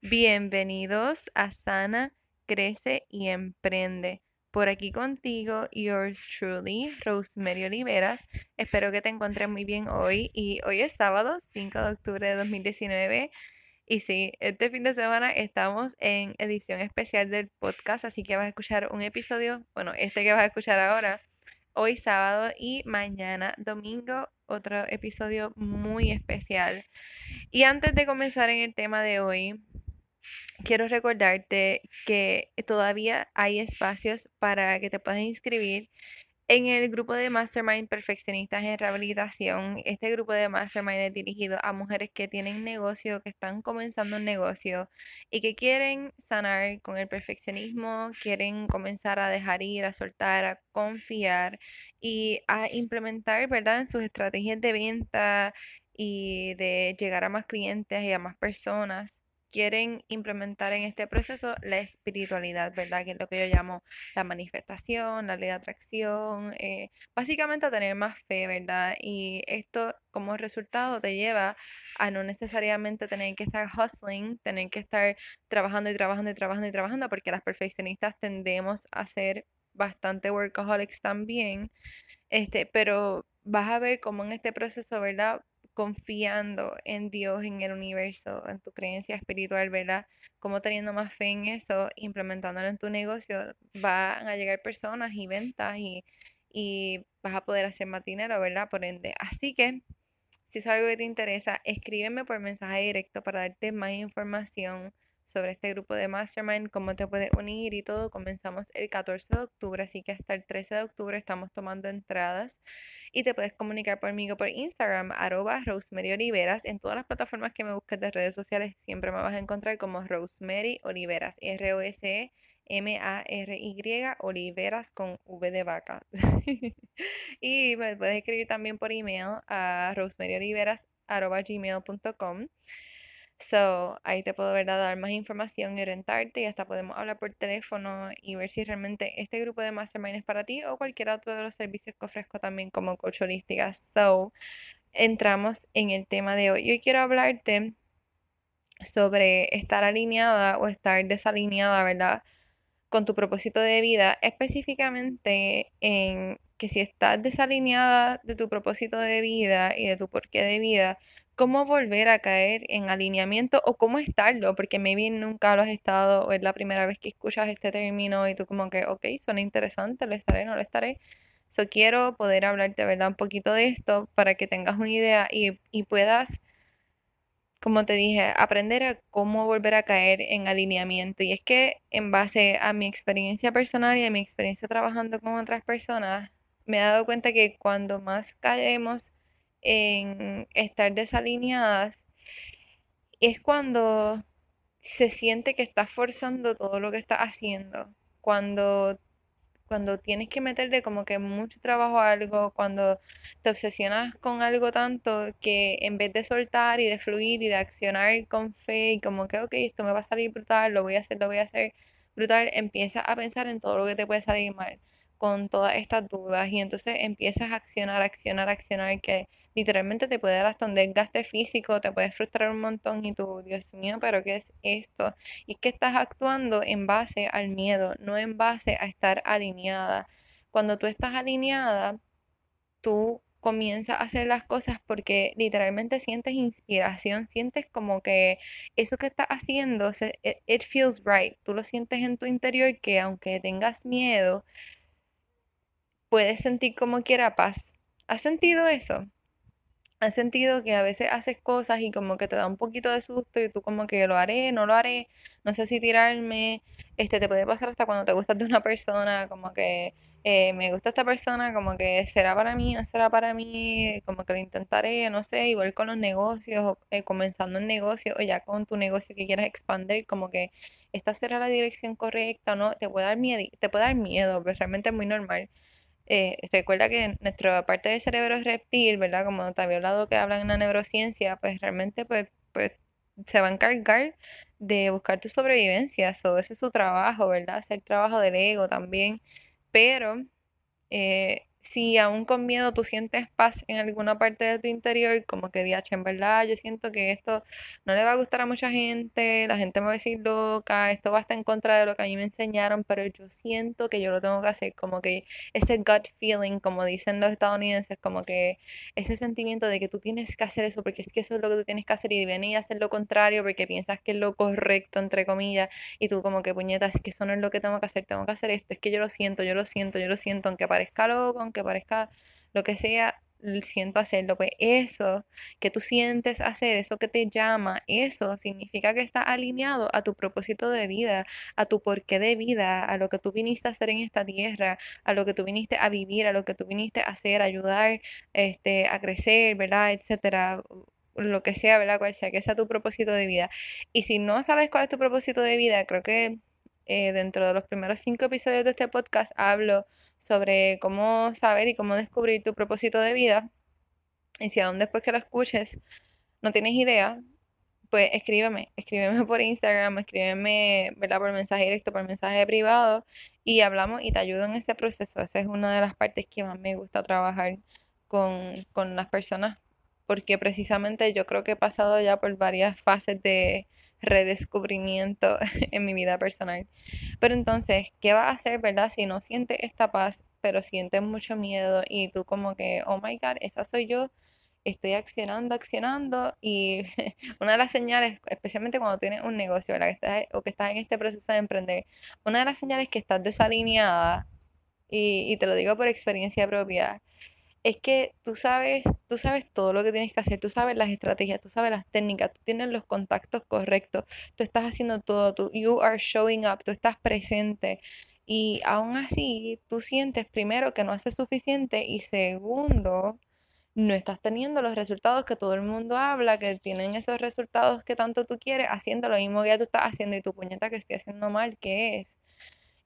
Bienvenidos a Sana, Crece y Emprende. Por aquí contigo, yours truly, Rosemary Oliveras. Espero que te encuentres muy bien hoy. Y hoy es sábado, 5 de octubre de 2019. Y sí, este fin de semana estamos en edición especial del podcast, así que vas a escuchar un episodio, bueno, este que vas a escuchar ahora, hoy sábado y mañana domingo, otro episodio muy especial. Y antes de comenzar en el tema de hoy, quiero recordarte que todavía hay espacios para que te puedas inscribir en el grupo de Mastermind Perfeccionistas en Rehabilitación. Este grupo de Mastermind es dirigido a mujeres que tienen negocio, que están comenzando un negocio y que quieren sanar con el perfeccionismo, quieren comenzar a dejar ir, a soltar, a confiar y a implementar, ¿verdad?, en sus estrategias de venta y de llegar a más clientes y a más personas quieren implementar en este proceso la espiritualidad, ¿verdad? Que es lo que yo llamo la manifestación, la ley de atracción, eh, básicamente a tener más fe, ¿verdad? Y esto como resultado te lleva a no necesariamente tener que estar hustling, tener que estar trabajando y trabajando y trabajando y trabajando, porque las perfeccionistas tendemos a ser bastante workaholics también, este, pero vas a ver cómo en este proceso, ¿verdad? Confiando en Dios, en el universo, en tu creencia espiritual, ¿verdad? Como teniendo más fe en eso, implementándolo en tu negocio, van a llegar personas y ventas y, y vas a poder hacer más dinero, ¿verdad? Por ende. Así que, si es algo que te interesa, escríbeme por mensaje directo para darte más información sobre este grupo de Mastermind, cómo te puedes unir y todo. Comenzamos el 14 de octubre, así que hasta el 13 de octubre estamos tomando entradas y te puedes comunicar conmigo por Instagram, arroba Rosemary Oliveras. En todas las plataformas que me busques de redes sociales siempre me vas a encontrar como Rosemary Oliveras, R-O-S-E-M-A-R-Y, Oliveras con V de vaca. y me puedes escribir también por email a rosemaryoliveras.gmail.com So, ahí te puedo dar más información y orientarte y hasta podemos hablar por teléfono y ver si realmente este grupo de Mastermind es para ti o cualquier otro de los servicios que ofrezco también como coach holística. So, entramos en el tema de hoy. Yo quiero hablarte sobre estar alineada o estar desalineada, ¿verdad? Con tu propósito de vida, específicamente en que si estás desalineada de tu propósito de vida y de tu porqué de vida, cómo volver a caer en alineamiento o cómo estarlo, porque maybe nunca lo has estado o es la primera vez que escuchas este término y tú como que, ok, suena interesante, lo estaré, no lo estaré. So quiero poder hablarte, ¿verdad? Un poquito de esto para que tengas una idea y, y puedas, como te dije, aprender a cómo volver a caer en alineamiento. Y es que en base a mi experiencia personal y a mi experiencia trabajando con otras personas, me he dado cuenta que cuando más caemos en estar desalineadas es cuando se siente que estás forzando todo lo que estás haciendo, cuando, cuando tienes que meterle como que mucho trabajo a algo, cuando te obsesionas con algo tanto que en vez de soltar y de fluir y de accionar con fe y como que, ok, esto me va a salir brutal, lo voy a hacer, lo voy a hacer brutal, empiezas a pensar en todo lo que te puede salir mal con todas estas dudas y entonces empiezas a accionar, accionar, accionar que literalmente te puede dar hasta un desgaste físico, te puede frustrar un montón y tú, Dios mío, pero ¿qué es esto? Y es que estás actuando en base al miedo, no en base a estar alineada. Cuando tú estás alineada, tú comienzas a hacer las cosas porque literalmente sientes inspiración, sientes como que eso que estás haciendo, it feels right, tú lo sientes en tu interior que aunque tengas miedo, puedes sentir como quiera paz. ¿Has sentido eso? ¿Has sentido que a veces haces cosas y como que te da un poquito de susto y tú como que lo haré, no lo haré, no sé si tirarme? Este te puede pasar hasta cuando te gustas de una persona, como que eh, me gusta esta persona, como que será para mí, no será para mí, como que lo intentaré, no sé, igual con los negocios, eh, comenzando un negocio o ya con tu negocio que quieras expandir, como que esta será la dirección correcta, ¿no? Te puede dar miedo, te puede dar miedo, pero realmente es muy normal eh, recuerda que nuestra parte del cerebro es reptil, ¿verdad? Como te había hablado que hablan en la neurociencia, pues realmente pues, pues se va a encargar de buscar tu sobrevivencia, eso ese es su trabajo, ¿verdad? Hacer trabajo del ego también, pero eh, si aún con miedo tú sientes paz en alguna parte de tu interior, como que diache, en verdad, yo siento que esto no le va a gustar a mucha gente, la gente me va a decir loca, esto va a estar en contra de lo que a mí me enseñaron, pero yo siento que yo lo tengo que hacer, como que ese gut feeling, como dicen los estadounidenses, como que ese sentimiento de que tú tienes que hacer eso, porque es que eso es lo que tú tienes que hacer y venir a hacer lo contrario porque piensas que es lo correcto, entre comillas, y tú como que puñetas, que eso no es lo que tengo que hacer, tengo que hacer esto, es que yo lo siento, yo lo siento, yo lo siento, aunque parezca loco, aunque parezca lo que sea, siento hacerlo, pues eso que tú sientes hacer, eso que te llama, eso significa que está alineado a tu propósito de vida, a tu porqué de vida, a lo que tú viniste a hacer en esta tierra, a lo que tú viniste a vivir, a lo que tú viniste a hacer, ayudar, este, a crecer, ¿verdad? etcétera lo que sea, ¿verdad? Cual sea, que sea tu propósito de vida. Y si no sabes cuál es tu propósito de vida, creo que eh, dentro de los primeros cinco episodios de este podcast hablo sobre cómo saber y cómo descubrir tu propósito de vida. Y si aún después que lo escuches no tienes idea, pues escríbeme, escríbeme por Instagram, escríbeme, ¿verdad? Por mensaje directo, por mensaje privado y hablamos y te ayudo en ese proceso. Esa es una de las partes que más me gusta trabajar con, con las personas porque precisamente yo creo que he pasado ya por varias fases de, redescubrimiento en mi vida personal. Pero entonces, ¿qué vas a hacer, verdad? Si no sientes esta paz, pero sientes mucho miedo y tú como que, oh my God, esa soy yo, estoy accionando, accionando y una de las señales, especialmente cuando tienes un negocio, ¿verdad? Que estás, o que estás en este proceso de emprender, una de las señales que estás desalineada, y, y te lo digo por experiencia propia, es que tú sabes, tú sabes todo lo que tienes que hacer, tú sabes las estrategias, tú sabes las técnicas, tú tienes los contactos correctos, tú estás haciendo todo, tú, you are showing up, tú estás presente. Y aún así, tú sientes primero que no hace suficiente y segundo, no estás teniendo los resultados que todo el mundo habla, que tienen esos resultados que tanto tú quieres, haciendo lo mismo que ya tú estás haciendo y tu puñeta que estoy haciendo mal, ¿qué es?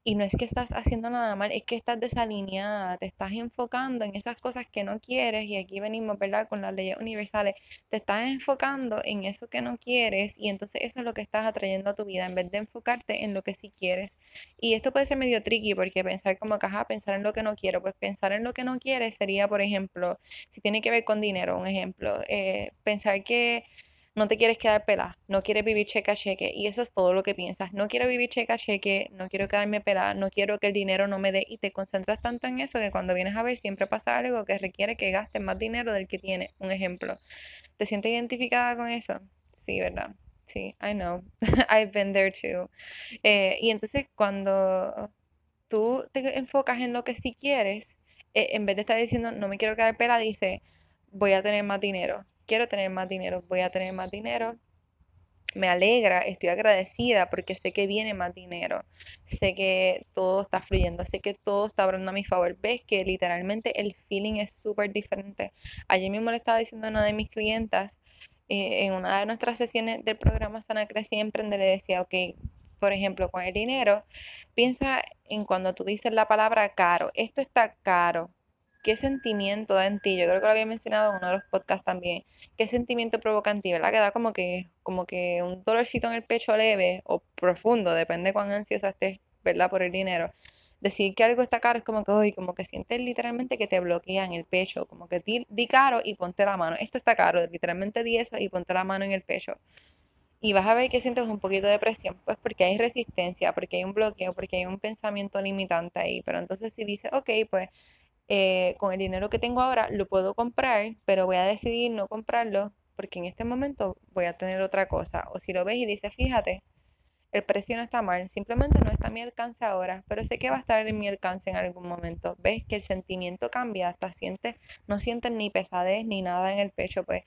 Y no es que estás haciendo nada mal, es que estás desalineada, te estás enfocando en esas cosas que no quieres y aquí venimos, ¿verdad? Con las leyes universales, te estás enfocando en eso que no quieres y entonces eso es lo que estás atrayendo a tu vida en vez de enfocarte en lo que sí quieres. Y esto puede ser medio tricky porque pensar como que, pensar en lo que no quiero, pues pensar en lo que no quieres sería, por ejemplo, si tiene que ver con dinero, un ejemplo, eh, pensar que no te quieres quedar pelada, no quieres vivir cheque a cheque y eso es todo lo que piensas. No quiero vivir cheque a cheque, no quiero quedarme pelada, no quiero que el dinero no me dé y te concentras tanto en eso que cuando vienes a ver siempre pasa algo que requiere que gastes más dinero del que tienes. Un ejemplo. ¿Te sientes identificada con eso? Sí, ¿verdad? Sí, I know. I've been there too. Eh, y entonces cuando tú te enfocas en lo que sí quieres, eh, en vez de estar diciendo no me quiero quedar pelada, dice voy a tener más dinero quiero tener más dinero, voy a tener más dinero. Me alegra, estoy agradecida porque sé que viene más dinero, sé que todo está fluyendo, sé que todo está abriendo a mi favor. Ves que literalmente el feeling es súper diferente. Ayer mismo le estaba diciendo a una de mis clientas eh, en una de nuestras sesiones del programa Sana Crecer y Emprender, le decía, ok, por ejemplo, con el dinero, piensa en cuando tú dices la palabra caro, esto está caro, ¿Qué sentimiento da en ti? Yo creo que lo había mencionado en uno de los podcasts también. ¿Qué sentimiento provoca en ti? ¿Verdad? Que da como que, como que un dolorcito en el pecho leve o profundo, depende cuán ansiosa estés, ¿verdad? Por el dinero. Decir que algo está caro es como que, hoy, como que sientes literalmente que te bloquea en el pecho, como que di, di caro y ponte la mano. Esto está caro, literalmente di eso y ponte la mano en el pecho y vas a ver que sientes un poquito de presión, pues porque hay resistencia, porque hay un bloqueo, porque hay un pensamiento limitante ahí. Pero entonces si dices, ok, pues eh, con el dinero que tengo ahora lo puedo comprar, pero voy a decidir no comprarlo porque en este momento voy a tener otra cosa. O si lo ves y dices, fíjate, el precio no está mal, simplemente no está a mi alcance ahora, pero sé que va a estar en mi alcance en algún momento. Ves que el sentimiento cambia, hasta sientes, no sientes ni pesadez ni nada en el pecho, pues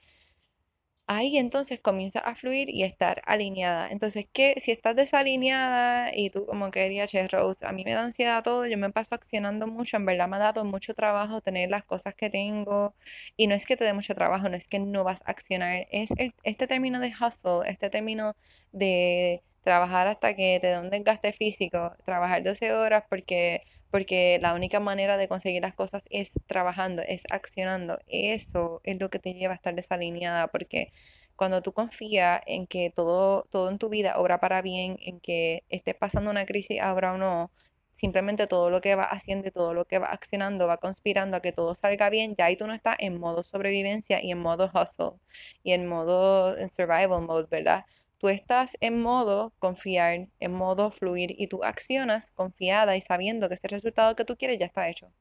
ahí entonces comienza a fluir y estar alineada. Entonces, ¿qué? Si estás desalineada y tú como que dirías, che, Rose, a mí me da ansiedad todo, yo me paso accionando mucho, en verdad me ha dado mucho trabajo tener las cosas que tengo y no es que te dé mucho trabajo, no es que no vas a accionar, es este término de hustle, este término de trabajar hasta que te dé un desgaste físico, trabajar 12 horas porque porque la única manera de conseguir las cosas es trabajando, es accionando. Eso es lo que te lleva a estar desalineada, porque cuando tú confías en que todo, todo en tu vida obra para bien, en que estés pasando una crisis ahora o no, simplemente todo lo que va haciendo todo lo que va accionando va conspirando a que todo salga bien, ya ahí tú no estás en modo sobrevivencia y en modo hustle y en modo survival mode, ¿verdad? Tú estás en modo confiar, en modo fluir y tú accionas confiada y sabiendo que ese resultado que tú quieres ya está hecho.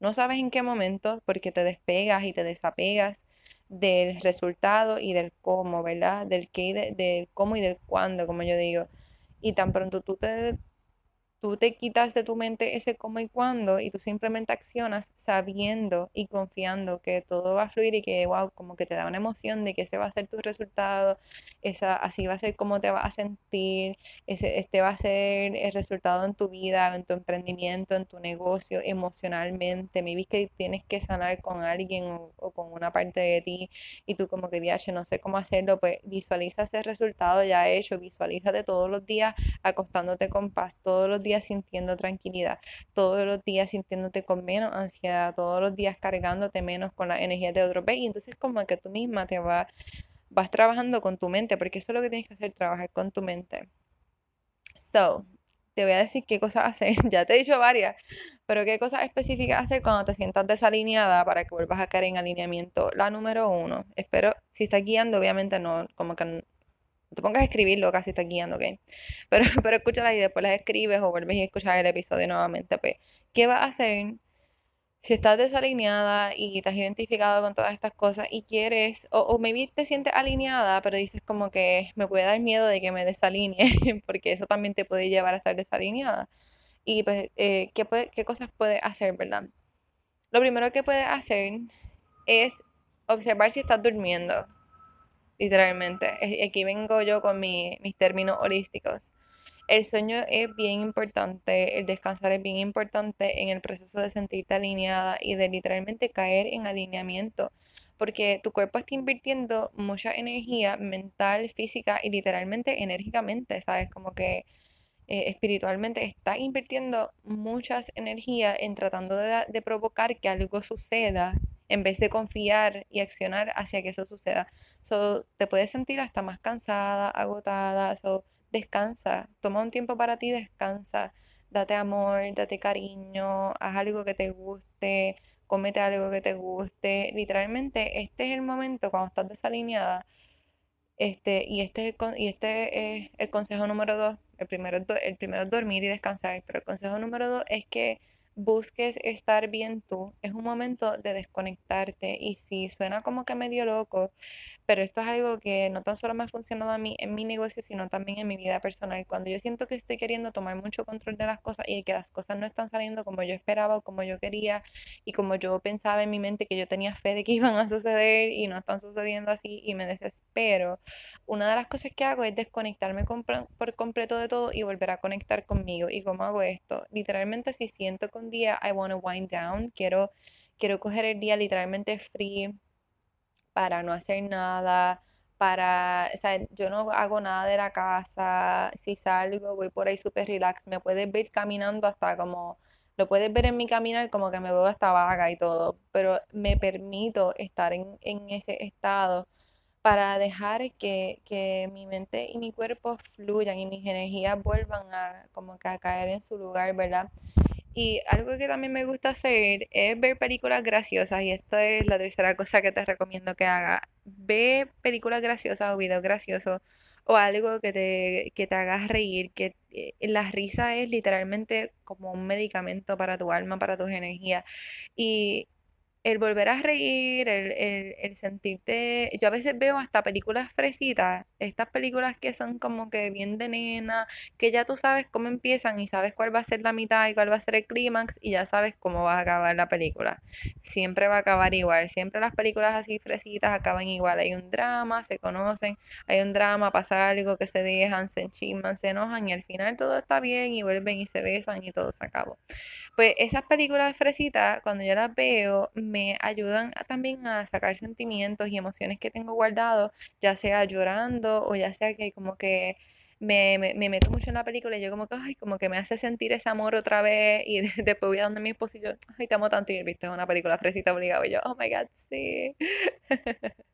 No sabes en qué momento porque te despegas y te desapegas del resultado y del cómo, ¿verdad? Del qué, del cómo y del cuándo, como yo digo. Y tan pronto tú te tú te quitas de tu mente ese cómo y cuándo y tú simplemente accionas sabiendo y confiando que todo va a fluir y que, wow, como que te da una emoción de que ese va a ser tu resultado, esa, así va a ser como te vas a sentir, ese, este va a ser el resultado en tu vida, en tu emprendimiento, en tu negocio, emocionalmente. Me vi que tienes que sanar con alguien o, con una parte de ti y tú como que, viaje, no sé cómo hacerlo, pues visualiza ese resultado ya hecho, visualízate todos los días acostándote con paz, todos los días sintiendo tranquilidad, todos los días sintiéndote con menos ansiedad, todos los días cargándote menos con la energía de otro Y entonces como que tú misma te vas, vas trabajando con tu mente, porque eso es lo que tienes que hacer, trabajar con tu mente. So, te voy a decir qué cosas hacer, ya te he dicho varias, pero qué cosas específicas hacer cuando te sientas desalineada para que vuelvas a caer en alineamiento. La número uno, espero, si estás guiando, obviamente no, como que te pongas a escribirlo, casi está guiando, ¿ok? Pero, pero escúchala y después las escribes o vuelves a escuchar el episodio nuevamente, pues, ¿qué vas a hacer si estás desalineada y te has identificado con todas estas cosas y quieres, o, o maybe te sientes alineada, pero dices como que me puede dar miedo de que me desalinee, porque eso también te puede llevar a estar desalineada. Y pues, eh, ¿qué, ¿qué cosas puedes hacer, verdad? Lo primero que puedes hacer es observar si estás durmiendo literalmente. Aquí vengo yo con mis términos holísticos. El sueño es bien importante, el descansar es bien importante en el proceso de sentirte alineada y de literalmente caer en alineamiento, porque tu cuerpo está invirtiendo mucha energía mental, física y literalmente enérgicamente, ¿sabes? Como que eh, espiritualmente está invirtiendo muchas energías en tratando de, de provocar que algo suceda en vez de confiar y accionar hacia que eso suceda. So, te puedes sentir hasta más cansada, agotada, so, descansa, toma un tiempo para ti, descansa, date amor, date cariño, haz algo que te guste, cómete algo que te guste. Literalmente, este es el momento cuando estás desalineada. Este, y este es el, y este es el consejo número dos. El primero, el primero es dormir y descansar, pero el consejo número dos es que busques estar bien tú, es un momento de desconectarte y si suena como que medio loco, pero esto es algo que no tan solo me ha funcionado a mí en mi negocio, sino también en mi vida personal. Cuando yo siento que estoy queriendo tomar mucho control de las cosas y que las cosas no están saliendo como yo esperaba o como yo quería y como yo pensaba en mi mente que yo tenía fe de que iban a suceder y no están sucediendo así y me desespero, una de las cosas que hago es desconectarme por completo de todo y volver a conectar conmigo. ¿Y cómo hago esto? Literalmente si siento que un día I want to wind down, quiero, quiero coger el día literalmente free para no hacer nada, para, o sea, yo no hago nada de la casa, si salgo voy por ahí súper relax, me puedes ver caminando hasta como, lo puedes ver en mi caminar como que me veo hasta vaga y todo, pero me permito estar en, en ese estado para dejar que, que, mi mente y mi cuerpo fluyan y mis energías vuelvan a como que a caer en su lugar, ¿verdad? Y algo que también me gusta hacer es ver películas graciosas y esta es la tercera cosa que te recomiendo que haga. Ve películas graciosas o videos graciosos o algo que te, que te haga reír, que eh, la risa es literalmente como un medicamento para tu alma, para tus energías. Y el volver a reír, el, el, el, sentirte, yo a veces veo hasta películas fresitas, estas películas que son como que bien de nena, que ya tú sabes cómo empiezan y sabes cuál va a ser la mitad y cuál va a ser el clímax y ya sabes cómo va a acabar la película. Siempre va a acabar igual, siempre las películas así fresitas acaban igual, hay un drama, se conocen, hay un drama, pasa algo que se dejan, se enchisman, se enojan y al final todo está bien y vuelven y se besan y todo se acabó. Pues esas películas fresitas, cuando yo las veo, me ayudan también a sacar sentimientos y emociones que tengo guardados, ya sea llorando o ya sea que como que me, me, meto mucho en la película y yo como que, ay, como que me hace sentir ese amor otra vez y después voy a donde mi esposo y yo, ay, te amo tanto y viste, una película fresita obligada y yo, oh my god, sí.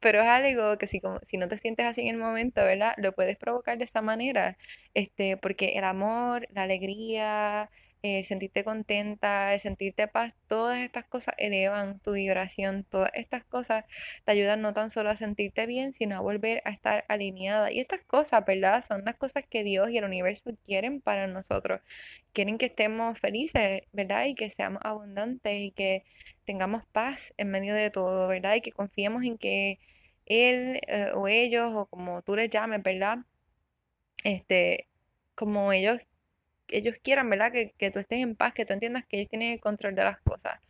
Pero es algo que si, como, si no te sientes así en el momento, ¿verdad? Lo puedes provocar de esa manera, este, porque el amor, la alegría, el sentirte contenta, sentirte paz, todas estas cosas elevan tu vibración, todas estas cosas te ayudan no tan solo a sentirte bien, sino a volver a estar alineada. Y estas cosas, ¿verdad? Son las cosas que Dios y el universo quieren para nosotros. Quieren que estemos felices, ¿verdad? Y que seamos abundantes y que tengamos paz en medio de todo, ¿verdad? Y que confiemos en que Él eh, o ellos, o como tú les llames, ¿verdad? Este, como ellos ellos quieran, ¿verdad? Que, que tú estés en paz, que tú entiendas que ellos tienen el control de las cosas.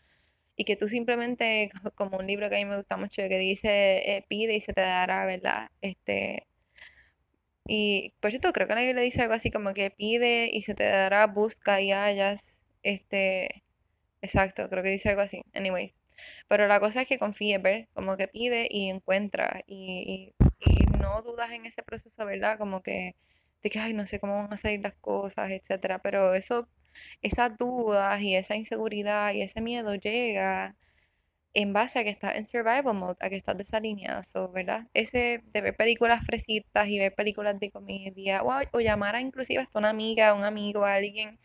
Y que tú simplemente, como un libro que a mí me gusta mucho, que dice, eh, pide y se te dará, ¿verdad? Este, y por cierto, creo que la le dice algo así como que pide y se te dará, busca y hallas. Este, exacto, creo que dice algo así. Anyways. Pero la cosa es que confíes, ¿ver? Como que pide y encuentra. Y, y, y no dudas en ese proceso, ¿verdad? Como que de que, ay, no sé cómo van a salir las cosas, etcétera. Pero eso, esas dudas y esa inseguridad y ese miedo llega en base a que estás en survival mode, a que estás desalineado, ¿verdad? Ese de ver películas fresitas y ver películas de comedia, o, o llamar a inclusive hasta una amiga, un amigo, a alguien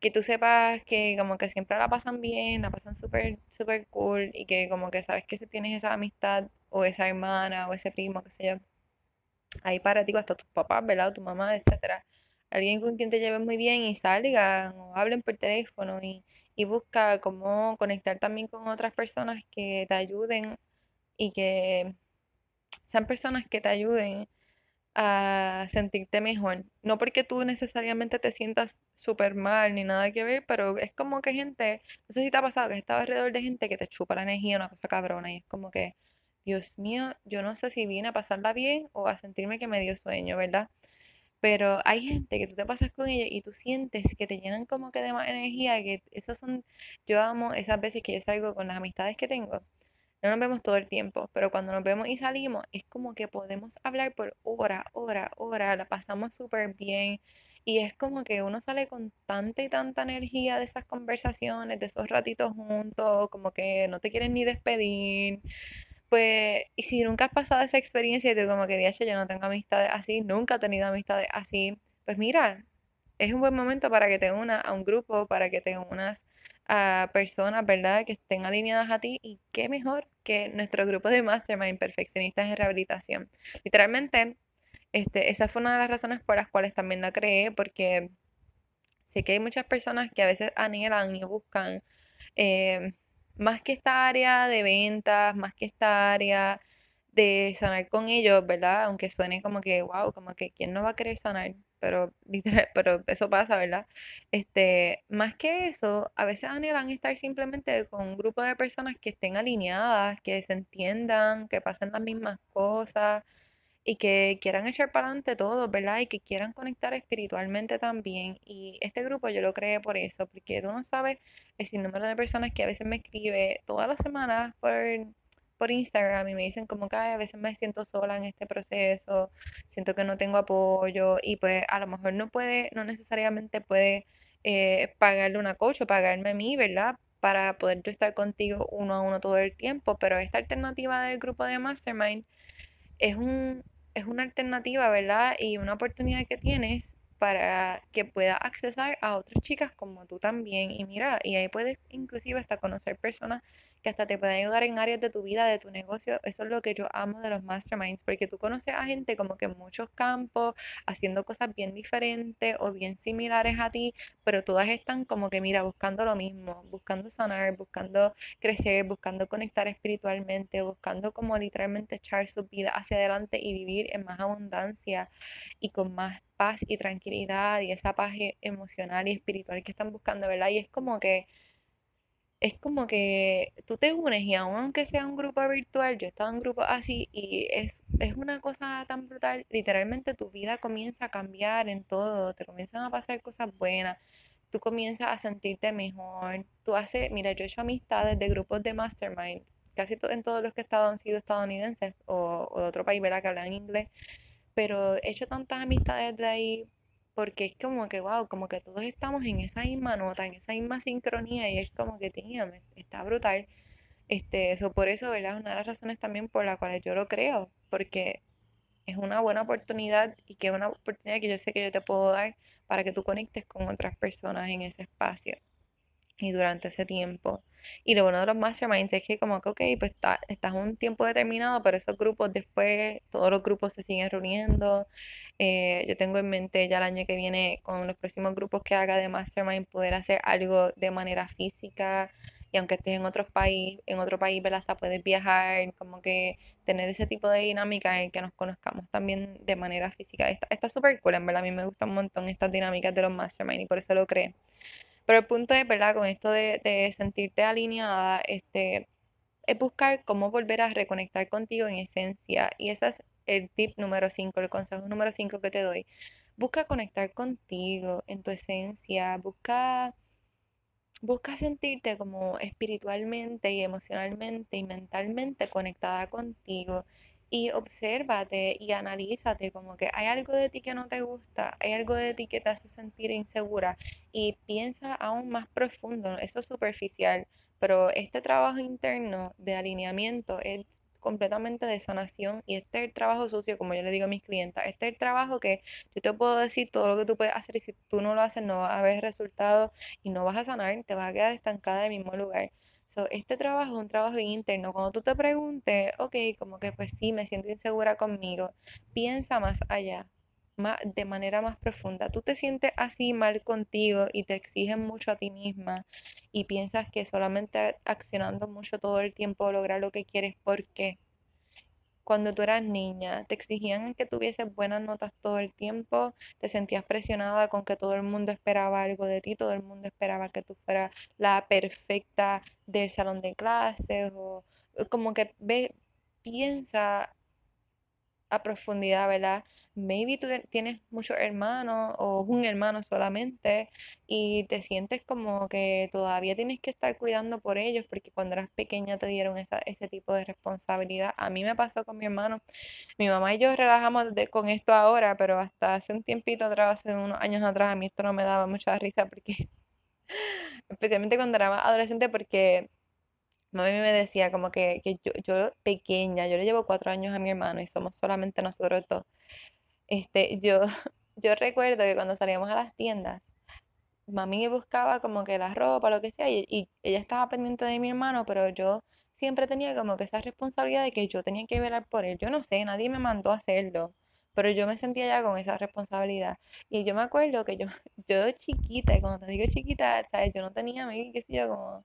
que tú sepas que como que siempre la pasan bien, la pasan súper, súper cool y que como que sabes que si tienes esa amistad o esa hermana o ese primo, que sé yo, ahí para ti, hasta tus papás, ¿verdad? tu mamá, etcétera. Alguien con quien te lleves muy bien y salgan o hablen por teléfono y, y busca cómo conectar también con otras personas que te ayuden y que sean personas que te ayuden a sentirte mejor. No porque tú necesariamente te sientas súper mal ni nada que ver, pero es como que gente, no sé si te ha pasado que has estado alrededor de gente que te chupa la energía, una cosa cabrona, y es como que Dios mío, yo no sé si vine a pasarla bien o a sentirme que me dio sueño, ¿verdad? Pero hay gente que tú te pasas con ella y tú sientes que te llenan como que de más energía, que esas son, yo amo esas veces que yo salgo con las amistades que tengo. No nos vemos todo el tiempo, pero cuando nos vemos y salimos es como que podemos hablar por hora, hora, hora, la pasamos súper bien y es como que uno sale con tanta y tanta energía de esas conversaciones, de esos ratitos juntos, como que no te quieren ni despedir. Pues, y si nunca has pasado esa experiencia y tú como que, yo no tengo amistades así, nunca he tenido amistades así, pues mira, es un buen momento para que te unas a un grupo, para que te unas a personas, ¿verdad?, que estén alineadas a ti y qué mejor que nuestro grupo de Mastermind Perfeccionistas en Rehabilitación. Literalmente, este, esa fue una de las razones por las cuales también la creé, porque sé que hay muchas personas que a veces anhelan y buscan eh, más que esta área de ventas, más que esta área de sanar con ellos, ¿verdad? Aunque suene como que, wow, como que quién no va a querer sanar, pero literal, pero eso pasa, ¿verdad? Este, más que eso, a veces anhelan estar simplemente con un grupo de personas que estén alineadas, que se entiendan, que pasen las mismas cosas y que quieran echar para adelante todo, ¿verdad? Y que quieran conectar espiritualmente también. Y este grupo yo lo creé por eso, porque tú no sabes el sinnúmero de personas que a veces me escribe todas las semanas por, por Instagram y me dicen como que a veces me siento sola en este proceso, siento que no tengo apoyo y pues a lo mejor no puede, no necesariamente puede eh, pagarle una coach o pagarme a mí, ¿verdad? Para poder yo estar contigo uno a uno todo el tiempo, pero esta alternativa del grupo de Mastermind es un, es una alternativa, ¿verdad? Y una oportunidad que tienes para que puedas accesar a otras chicas como tú también. Y mira, y ahí puedes inclusive hasta conocer personas que hasta te pueden ayudar en áreas de tu vida, de tu negocio. Eso es lo que yo amo de los masterminds, porque tú conoces a gente como que en muchos campos, haciendo cosas bien diferentes o bien similares a ti, pero todas están como que, mira, buscando lo mismo, buscando sanar, buscando crecer, buscando conectar espiritualmente, buscando como literalmente echar su vida hacia adelante y vivir en más abundancia y con más paz y tranquilidad y esa paz e-, emocional y espiritual que están buscando, ¿verdad? Y es como que es como que tú te unes y aunque sea un grupo virtual, yo he estado en un grupo así y es, es una cosa tan brutal, literalmente tu vida comienza a cambiar en todo, te comienzan a pasar cosas buenas, tú comienzas a sentirte mejor, tú haces, mira, yo he hecho amistades de grupos de mastermind, casi en todos los que he estado han sido estadounidenses o, o de otro país, ¿verdad? Que hablan inglés, pero he hecho tantas amistades de ahí porque es como que, wow, como que todos estamos en esa misma nota, en esa misma sincronía y es como que, tío, está brutal. Este, eso por eso, ¿verdad? Es una de las razones también por las cuales yo lo creo, porque es una buena oportunidad y que es una oportunidad que yo sé que yo te puedo dar para que tú conectes con otras personas en ese espacio y durante ese tiempo. Y lo bueno de los masterminds es que como que, ok, pues está, estás un tiempo determinado, pero esos grupos después, todos los grupos se siguen reuniendo. Eh, yo tengo en mente ya el año que viene con los próximos grupos que haga de mastermind poder hacer algo de manera física y aunque estés en otro país, en otro país, ¿verdad? Hasta puedes viajar, como que tener ese tipo de dinámica en que nos conozcamos también de manera física. Está súper cool, en verdad, a mí me gustan un montón estas dinámicas de los mastermind y por eso lo creé. Pero el punto es, ¿verdad? Con esto de, sentirte alineada, este, es buscar cómo volver a reconectar contigo en esencia. Y ese es el tip número 5, el consejo número 5 que te doy. Busca conectar contigo en tu esencia, busca busca sentirte como espiritualmente y emocionalmente y mentalmente conectada contigo y obsérvate y analízate como que hay algo de ti que no te gusta, hay algo de ti que te hace sentir insegura y piensa aún más profundo, eso es superficial, pero este trabajo interno de alineamiento es completamente de sanación y este es el trabajo sucio, como yo le digo a mis clientes, este es el trabajo que yo te puedo decir todo lo que tú puedes hacer y si tú no lo haces no vas a ver resultados y no vas a sanar, te vas a quedar estancada en el mismo lugar. So, este trabajo es un trabajo interno. Cuando tú te preguntes, ok, como que pues sí, me siento insegura conmigo, piensa más allá, más, de manera más profunda. Tú te sientes así mal contigo y te exiges mucho a ti misma y piensas que solamente accionando mucho todo el tiempo lograr lo que quieres. ¿Por qué? Cuando tú eras niña, te exigían que tuvieses buenas notas todo el tiempo, te sentías presionada con que todo el mundo esperaba algo de ti, todo el mundo esperaba que tú fueras la perfecta del salón de clases o como que ve, piensa a profundidad, ¿verdad? Maybe tú tienes muchos hermanos o un hermano solamente y te sientes como que todavía tienes que estar cuidando por ellos porque cuando eras pequeña te dieron esa, ese tipo de responsabilidad. A mí me pasó con mi hermano. Mi mamá y yo relajamos con esto ahora, pero hasta hace un tiempito atrás, hace unos años atrás, a mí esto no me daba mucha risa porque, especialmente cuando era más adolescente, porque mami me decía como que, que yo, yo, pequeña, yo le llevo cuatro años a mi hermano y somos solamente nosotros dos. Este, yo, yo recuerdo que cuando salíamos a las tiendas, mami buscaba como que la ropa, lo que sea, y, y ella estaba pendiente de mi hermano, pero yo siempre tenía como que esa responsabilidad de que yo tenía que velar por él. Yo no sé, nadie me mandó a hacerlo, pero yo me sentía ya con esa responsabilidad. Y yo me acuerdo que yo, yo chiquita, y cuando te digo chiquita, ¿sabes? Yo no tenía, qué sé yo, como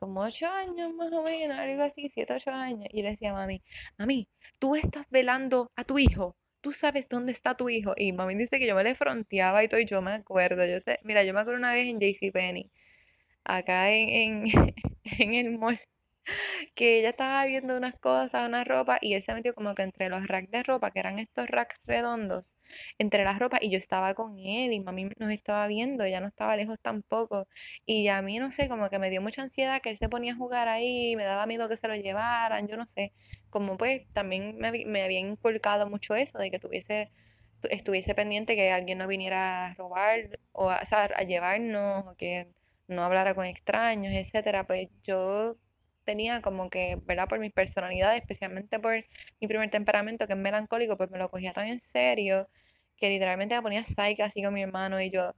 como ocho años más o menos, algo así, siete, ocho años. Y le decía a mami, mami, tú estás velando a tu hijo, tú sabes dónde está tu hijo. Y mami dice que yo me le fronteaba y todo, y yo me acuerdo. Yo te, mira, yo me acuerdo una vez en JCPenney, acá en, en, en el mall, que ella estaba viendo unas cosas, una ropa, y él se metió como que entre los racks de ropa, que eran estos racks redondos, entre las ropas, y yo estaba con él, y mami nos estaba viendo, ella no estaba lejos tampoco, y a mí, no sé, como que me dio mucha ansiedad que él se ponía a jugar ahí, me daba miedo que se lo llevaran, yo no sé, como pues también me, me habían inculcado mucho eso, de que tuviese estuviese pendiente que alguien no viniera a robar o a, a llevarnos o que no hablara con extraños, etcétera, pues yo tenía como que, ¿verdad? Por mi personalidad, especialmente por mi primer temperamento, que es melancólico, pues me lo cogía tan en serio que literalmente me ponía psyche así con mi hermano y yo,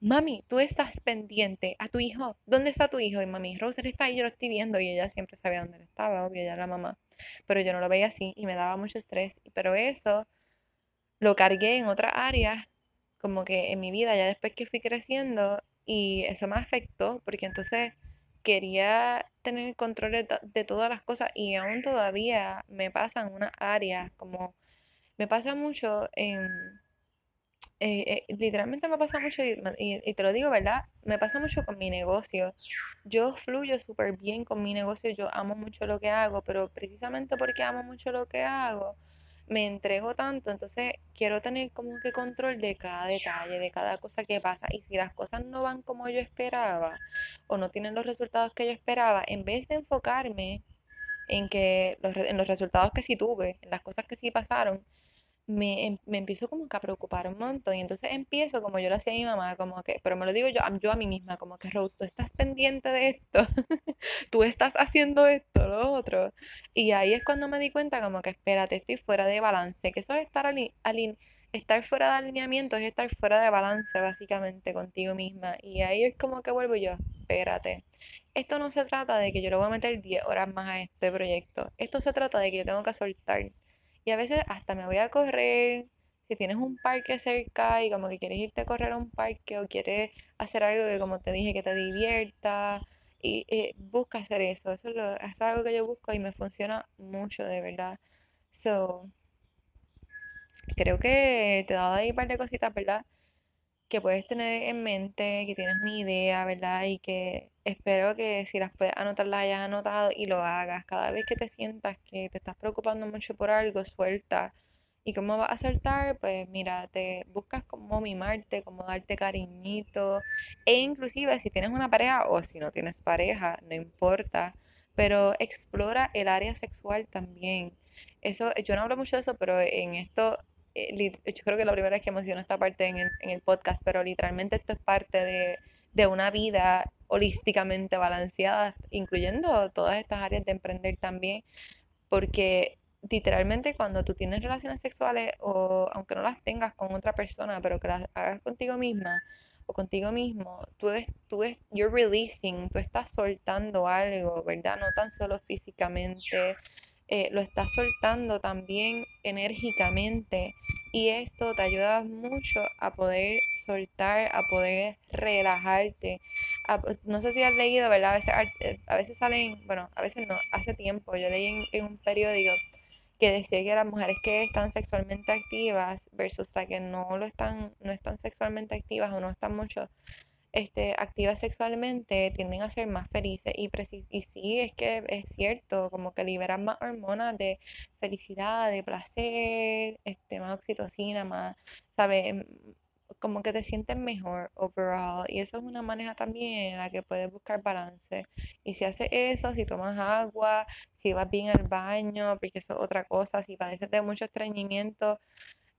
mami, tú estás pendiente a tu hijo, ¿dónde está tu hijo? Y mami, Roser está ahí, yo lo estoy viendo y ella siempre sabía dónde estaba, obvio, ella era la mamá, pero yo no lo veía así y me daba mucho estrés, pero eso lo cargué en otra área, como que en mi vida, ya después que fui creciendo y eso me afectó porque entonces quería tener control de, todas las cosas y aún todavía me pasa en una área, como me pasa mucho en... Eh, eh, literalmente me pasa mucho, y, y, te lo digo, ¿verdad? Me pasa mucho con mi negocio. Yo fluyo súper bien con mi negocio, yo amo mucho lo que hago, pero precisamente porque amo mucho lo que hago, me entrego tanto, entonces quiero tener como que control de cada detalle, de cada cosa que pasa. Y si las cosas no van como yo esperaba o no tienen los resultados que yo esperaba, en vez de enfocarme en que los, en los resultados que sí tuve, en las cosas que sí pasaron, me, em, me, empiezo como que a preocupar un montón y entonces empiezo como yo lo hacía a mi mamá, como que, pero me lo digo yo, yo a mí misma, como que Rose, tú estás pendiente de esto, tú estás haciendo esto, lo otro. Y ahí es cuando me di cuenta como que espérate, estoy fuera de balance, que eso es estar, estar fuera de alineamiento, es estar fuera de balance básicamente contigo misma. Y ahí es como que vuelvo yo, espérate. Esto no se trata de que yo le voy a meter 10 horas más a este proyecto. Esto se trata de que yo tengo que soltar y a veces hasta me voy a correr. Si tienes un parque cerca y como que quieres irte a correr a un parque o quieres hacer algo que como te dije que te divierta y eh, busca hacer eso. Eso es, algo que yo busco y me funciona mucho de verdad. So, creo que te he dado ahí un par de cositas, ¿verdad? Que puedes tener en mente, que tienes una idea, ¿verdad? Y que espero que si las puedes anotar, las hayas anotado y lo hagas. Cada vez que te sientas que te estás preocupando mucho por algo, suelta. ¿Y cómo vas a soltar? Pues mira, te buscas cómo mimarte, cómo darte cariñito. E inclusive si tienes una pareja o si no tienes pareja, no importa. Pero explora el área sexual también. Eso, yo no hablo mucho de eso, pero en esto eh, yo creo que la primera vez que menciono esta parte en el, en el podcast, pero literalmente esto es parte de, de una vida holísticamente balanceada, incluyendo todas estas áreas de emprender también, porque literalmente cuando tú tienes relaciones sexuales o aunque no las tengas con otra persona, pero que las hagas contigo misma o contigo mismo, tú es, tú es, you're releasing, tú estás soltando algo, ¿verdad? No tan solo físicamente, eh, lo estás soltando también enérgicamente y esto te ayuda mucho a poder soltar, a poder relajarte. no sé si has leído, ¿verdad? A veces, eh, a veces salen, bueno, a veces no, hace tiempo yo leí en, un periódico que decía que las mujeres que están sexualmente activas versus las que no lo están, no están sexualmente activas o no están mucho este, activas sexualmente tienden a ser más felices y, y sí, es que es cierto, como que liberan más hormonas de felicidad, de placer, este, más oxitocina, más, ¿sabes? Como que te sientes mejor overall y eso es una manera también en la que puedes buscar balance. Y si haces eso, si tomas agua, si vas bien al baño, porque eso es otra cosa, si padeces de mucho estreñimiento,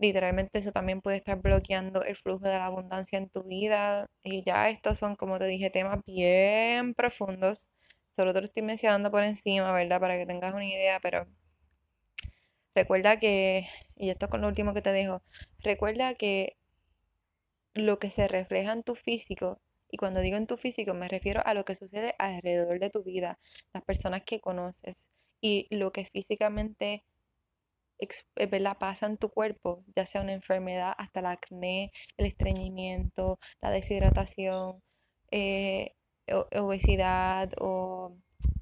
literalmente eso también puede estar bloqueando el flujo de la abundancia en tu vida. Y ya estos son, como te dije, temas bien profundos. Solo te lo estoy mencionando por encima, ¿verdad? Para que tengas una idea, pero recuerda que, y esto es con lo último que te dejo, recuerda que lo que se refleja en tu físico, y cuando digo en tu físico me refiero a lo que sucede alrededor de tu vida, las personas que conoces y lo que físicamente eh, la pasa en tu cuerpo, ya sea una enfermedad, hasta el acné, el estreñimiento, la deshidratación, eh, obesidad o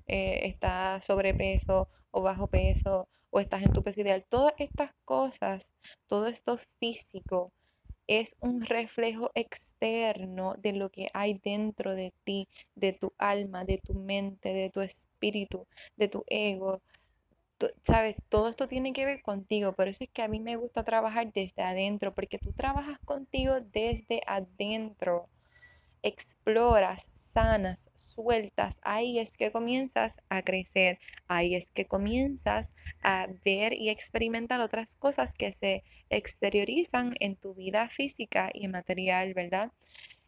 eh, estás sobrepeso o bajo peso o estás en tu peso ideal. Todas estas cosas, todo esto físico es un reflejo externo de lo que hay dentro de ti, de tu alma, de tu mente, de tu espíritu, de tu ego, sabes, todo esto tiene que ver contigo, por eso es que a mí me gusta trabajar desde adentro, porque tú trabajas contigo desde adentro, exploras, sanas, sueltas, ahí es que comienzas a crecer, ahí es que comienzas a ver y experimentar otras cosas que se exteriorizan en tu vida física y material, ¿verdad?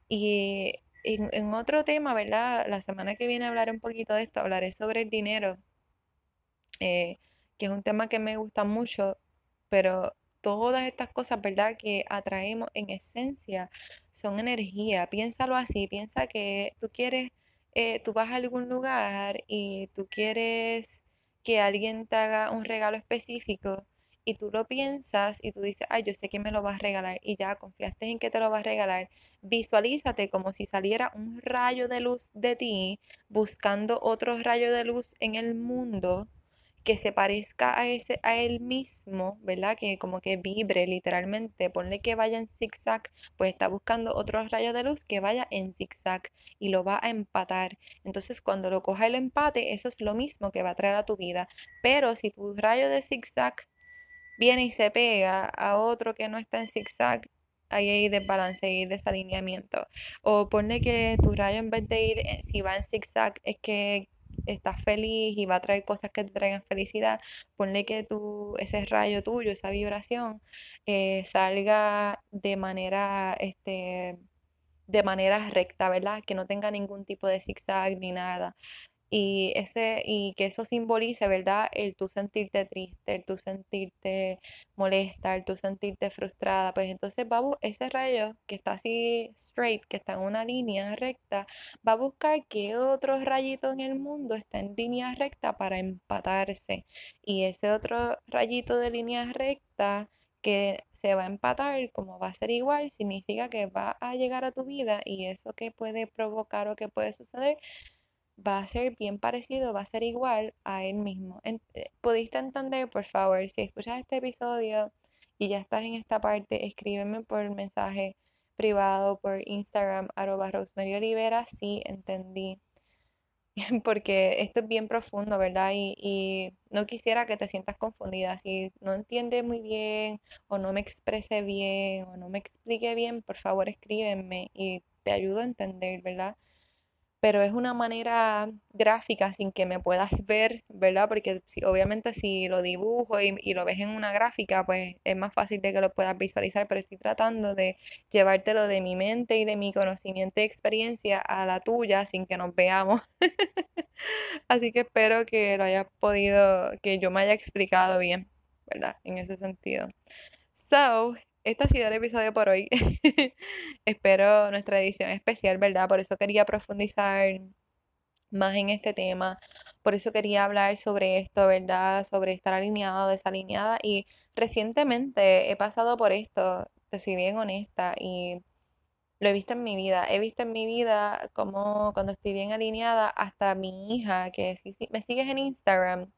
Y en, en otro tema, ¿verdad? La semana que viene hablaré un poquito de esto, hablaré sobre el dinero eh, que es un tema que me gusta mucho, pero todas estas cosas, ¿verdad? Que atraemos en esencia son energía. Piénsalo así, piensa que tú quieres, eh, tú vas a algún lugar y tú quieres que alguien te haga un regalo específico y tú lo piensas y tú dices, ay, yo sé que me lo vas a regalar y ya confiaste en que te lo vas a regalar. Visualízate como si saliera un rayo de luz de ti buscando otro rayo de luz en el mundo que se parezca a ese a él mismo, ¿verdad? Que como que vibre literalmente, ponle que vaya en zigzag, pues está buscando otro rayo de luz que vaya en zigzag y lo va a empatar. Entonces, cuando lo coja el empate, eso es lo mismo que va a traer a tu vida. Pero si tu rayo de zigzag viene y se pega a otro que no está en zigzag, ahí hay desbalance y desalineamiento. O ponle que tu rayo en vez de ir, eh, si va en zigzag, es que estás feliz y va a traer cosas que te traigan felicidad, ponle que tú, ese rayo tuyo, esa vibración, eh, salga de manera, este, de manera recta, ¿verdad? Que no tenga ningún tipo de zigzag ni nada y ese y que eso simbolice, ¿verdad? El tú sentirte triste, el tú sentirte molesta, el tú sentirte frustrada, pues entonces va ese rayo que está así straight, que está en una línea recta, va a buscar qué otro rayito en el mundo está en línea recta para empatarse y ese otro rayito de línea recta que se va a empatar, como va a ser igual, significa que va a llegar a tu vida y eso que puede provocar o que puede suceder va a ser bien parecido, va a ser igual a él mismo. Eh, ¿Pudiste entender, por favor? Si escuchas este episodio y ya estás en esta parte, escríbeme por mensaje privado, por Instagram, arroba Rosemary Olivera, sí, entendí. Porque esto es bien profundo, ¿verdad? Y, y no quisiera que te sientas confundida. Si no entiendes muy bien, o no me exprese bien, o no me explique bien, por favor escríbeme y te ayudo a entender, ¿verdad? Pero es una manera gráfica sin que me puedas ver, ¿verdad? Porque si, obviamente si lo dibujo y, lo ves en una gráfica, pues es más fácil de que lo puedas visualizar, pero estoy tratando de llevártelo de mi mente y de mi conocimiento y experiencia a la tuya sin que nos veamos. Así que espero que lo hayas podido, que yo me haya explicado bien, ¿verdad? En ese sentido. So, este ha sido el episodio por hoy. Espero nuestra edición especial, ¿verdad? Por eso quería profundizar más en este tema. Por eso quería hablar sobre esto, ¿verdad? Sobre estar alineado, desalineada. Y recientemente he pasado por esto, te soy bien honesta, y lo he visto en mi vida. He visto en mi vida como cuando estoy bien alineada, hasta mi hija, que si, si me sigues en Instagram,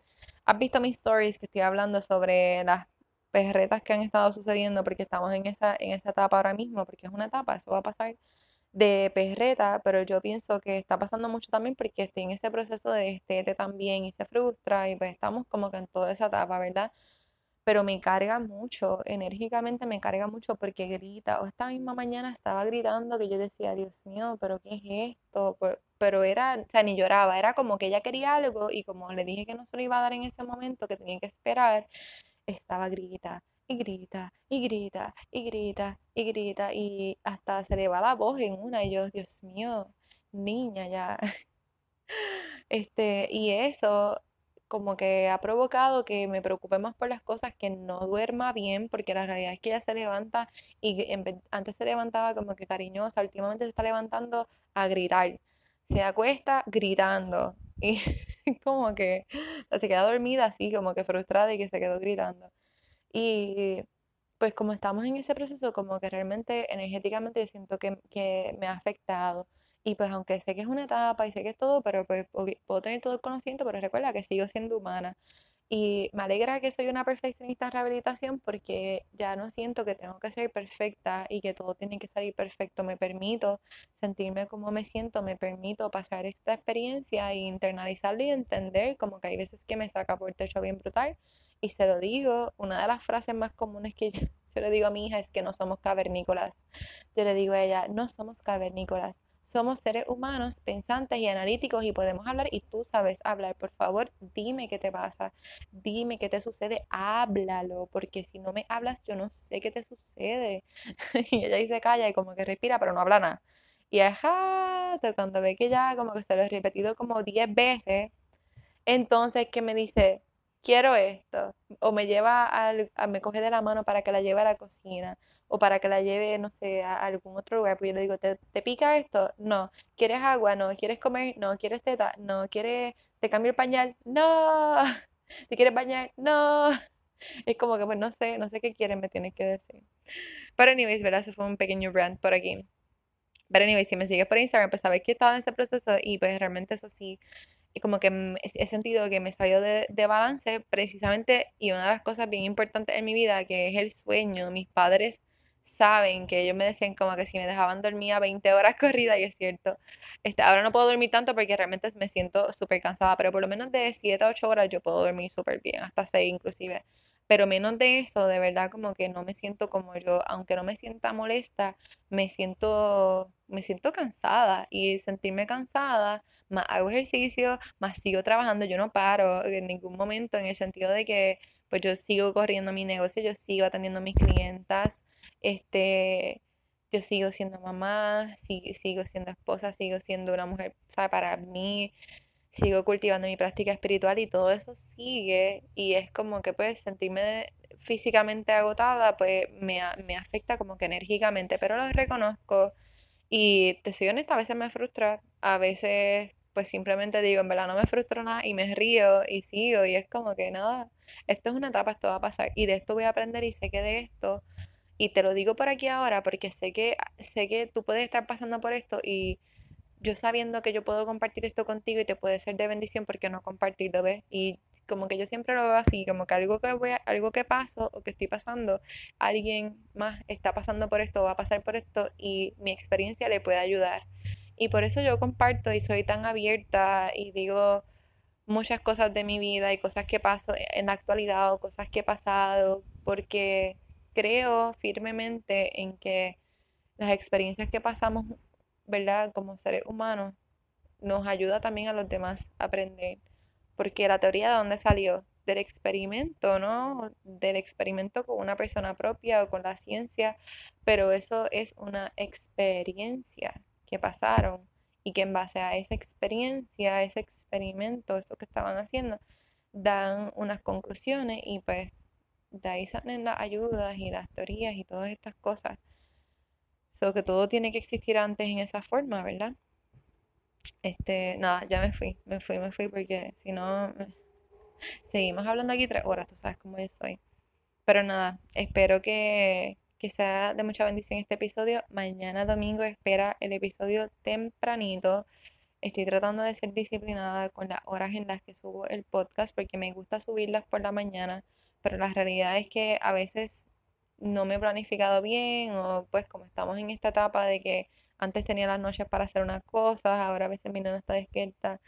has visto mis stories que estoy hablando sobre las perretas que han estado sucediendo, porque estamos en esa, en esa etapa ahora mismo, porque es una etapa, eso va a pasar de perreta, pero yo pienso que está pasando mucho también porque estoy en ese proceso de estete también y se frustra y pues estamos como que en toda esa etapa, ¿verdad? Pero me carga mucho, enérgicamente me carga mucho porque grita. O esta misma mañana estaba gritando que yo decía, Dios mío, pero ¿qué es esto? Pero era, o sea, ni lloraba, era como que ella quería algo y como le dije que no se lo iba a dar en ese momento, que tenía que esperar, estaba grita y grita y grita y grita y grita y hasta se le va la voz en una y yo, Dios mío, niña ya. Este, y eso como que ha provocado que me preocupe más por las cosas, que no duerma bien, porque la realidad es que ella se levanta y antes se levantaba como que cariñosa, últimamente se está levantando a gritar. Se acuesta gritando y como que se queda dormida así, como que frustrada y que se quedó gritando. Y pues como estamos en ese proceso, como que realmente energéticamente siento que, que me ha afectado. Y pues aunque sé que es una etapa y sé que es todo, pero pues puedo tener todo el conocimiento, pero recuerda que sigo siendo humana. Y me alegra que soy una perfeccionista en rehabilitación porque ya no siento que tengo que ser perfecta y que todo tiene que salir perfecto. Me permito sentirme como me siento, me permito pasar esta experiencia e internalizarla y entender como que hay veces que me saca por el techo bien brutal. Y se lo digo, una de las frases más comunes que yo, yo le digo a mi hija es que no somos cavernícolas. Yo le digo a ella, no somos cavernícolas somos seres humanos, pensantes y analíticos y podemos hablar y tú sabes hablar. Por favor, dime qué te pasa, dime qué te sucede, háblalo, porque si no me hablas yo no sé qué te sucede. y ella dice calla y como que respira, pero no habla nada. Y ajá, cuando ve que ya como que se lo he repetido como 10 veces, entonces que me dice, quiero esto, o me lleva al, me coge de la mano para que la lleve a la cocina, o para que la lleve, no sé, a algún otro lugar, pues yo le digo, ¿te, pica esto? No. ¿Quieres agua? No. ¿Quieres comer? No. ¿Quieres teta? No. ¿Quieres, te cambio el pañal? No. ¿Te quieres bañar? No. Es como que, pues no sé, no sé qué quieren, me tienes que decir. Pero anyways, ¿verdad? Eso fue un pequeño rant por aquí. Pero anyways, si me sigues por Instagram, pues sabes que estaba en ese proceso y pues realmente eso sí, y como que he sentido que me salió de, de, balance precisamente y una de las cosas bien importantes en mi vida que es el sueño. Mis padres saben que ellos me decían como que si me dejaban dormir a 20 horas corrida y es cierto. Este, ahora no puedo dormir tanto porque realmente me siento súper cansada, pero por lo menos de 7 a 8 horas yo puedo dormir súper bien, hasta 6 inclusive. pero menos de eso, de verdad como que no me siento como yo, aunque no me sienta molesta, me siento, me siento cansada y sentirme cansada, más hago ejercicio, más sigo trabajando, yo no paro en ningún momento en el sentido de que pues yo sigo corriendo mi negocio, yo sigo atendiendo a mis clientas, este, yo sigo siendo mamá, sigo siendo esposa, sigo siendo una mujer, para mí, sigo cultivando mi práctica espiritual y todo eso sigue y es como que pues sentirme físicamente agotada pues me, me afecta como que enérgicamente, pero lo reconozco y te soy honesta, a veces me frustra, a veces pues simplemente digo, en verdad no me frustro nada y me río y sigo y es como que nada, esto es una etapa, esto va a pasar y de esto voy a aprender y sé que de esto y te lo digo por aquí ahora porque sé que sé que tú puedes estar pasando por esto y yo sabiendo que yo puedo compartir esto contigo y te puede ser de bendición, porque no compartirlo, ¿ves? Y como que yo siempre lo veo así, como que algo que voy algo que paso o que estoy pasando, alguien más está pasando por esto, va a pasar por esto y mi experiencia le puede ayudar. Y por eso yo comparto y soy tan abierta y digo muchas cosas de mi vida y cosas que paso en la actualidad o cosas que he pasado, porque creo firmemente en que las experiencias que pasamos ¿verdad? Como seres humanos, nos ayuda también a los demás a aprender. Porque la teoría de dónde salió? Del experimento, ¿no? Del experimento con una persona propia o con la ciencia, pero eso es una experiencia que pasaron y que en base a esa experiencia, ese experimento, eso que estaban haciendo, dan unas conclusiones y pues de ahí salen las ayudas y las teorías y todas estas cosas que todo tiene que existir antes en esa forma, ¿verdad? Este, nada, ya me fui, me fui, me fui porque si no, seguimos hablando aquí tres horas, tú sabes cómo yo soy. Pero nada, espero que, que sea de mucha bendición este episodio. Mañana domingo espera el episodio tempranito. Estoy tratando de ser disciplinada con las horas en las que subo el podcast porque me gusta subirlas por la mañana, pero la realidad es que a veces no me he planificado bien o pues como estamos en esta etapa de que antes tenía las noches para hacer unas cosas, ahora a veces mi nena está despierta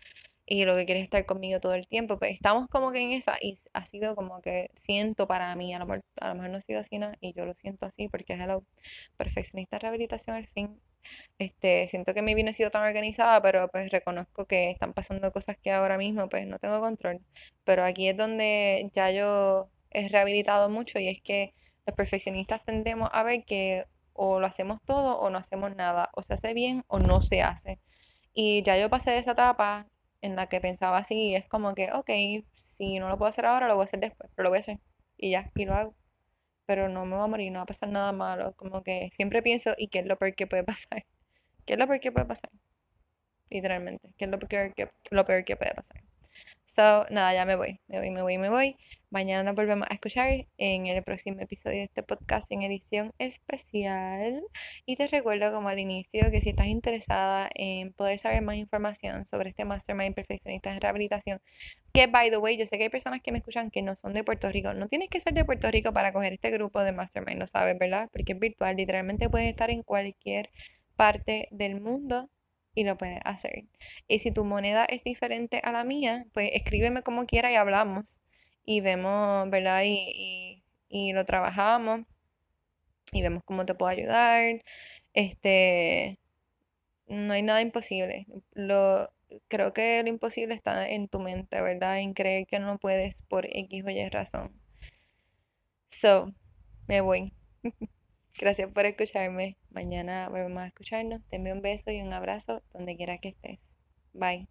y lo que quiere es estar conmigo todo el tiempo, pues estamos como que en esa y ha sido como que siento para mí, a lo mejor, a lo mejor no ha sido así nada y yo lo siento así porque es la perfeccionista rehabilitación al fin. Este, siento que mi vida no ha sido tan organizada, pero pues reconozco que están pasando cosas que ahora mismo pues no tengo control. Pero aquí es donde ya yo he rehabilitado mucho y es que los perfeccionistas tendemos a ver que o lo hacemos todo o no hacemos nada, o se hace bien o no se hace. Y ya yo pasé de esa etapa en la que pensaba así, es como que, ok, si no lo puedo hacer ahora, lo voy a hacer después, pero lo voy a hacer. Y ya, y lo hago. Pero no me va a morir, no va a pasar nada malo. Como que siempre pienso, ¿y qué es lo peor que puede pasar? ¿Qué es lo peor que puede pasar? Literalmente, ¿qué es lo peor que, lo peor que puede pasar? So, nada, ya me voy, me voy, me voy, me voy. Mañana nos volvemos a escuchar en el próximo episodio de este podcast en edición especial. Y te recuerdo como al inicio que si estás interesada en poder saber más información sobre este Mastermind Perfeccionista en Rehabilitación, que by the way, yo sé que hay personas que me escuchan que no son de Puerto Rico. No tienes que ser de Puerto Rico para coger este grupo de Mastermind, lo sabes, ¿verdad? Porque es virtual, literalmente puedes estar en cualquier parte del mundo y lo puedes hacer. Y si tu moneda es diferente a la mía, pues escríbeme como quiera y hablamos y vemos, ¿verdad? Y, y, lo trabajamos y vemos cómo te puedo ayudar. Este, no hay nada imposible. Lo, creo que lo imposible está en tu mente, ¿verdad? En creer que no puedes por X o Y razón. So, me voy. Gracias por escucharme. Mañana vamos a escucharnos. Te un beso y un abrazo donde quiera que estés. Bye.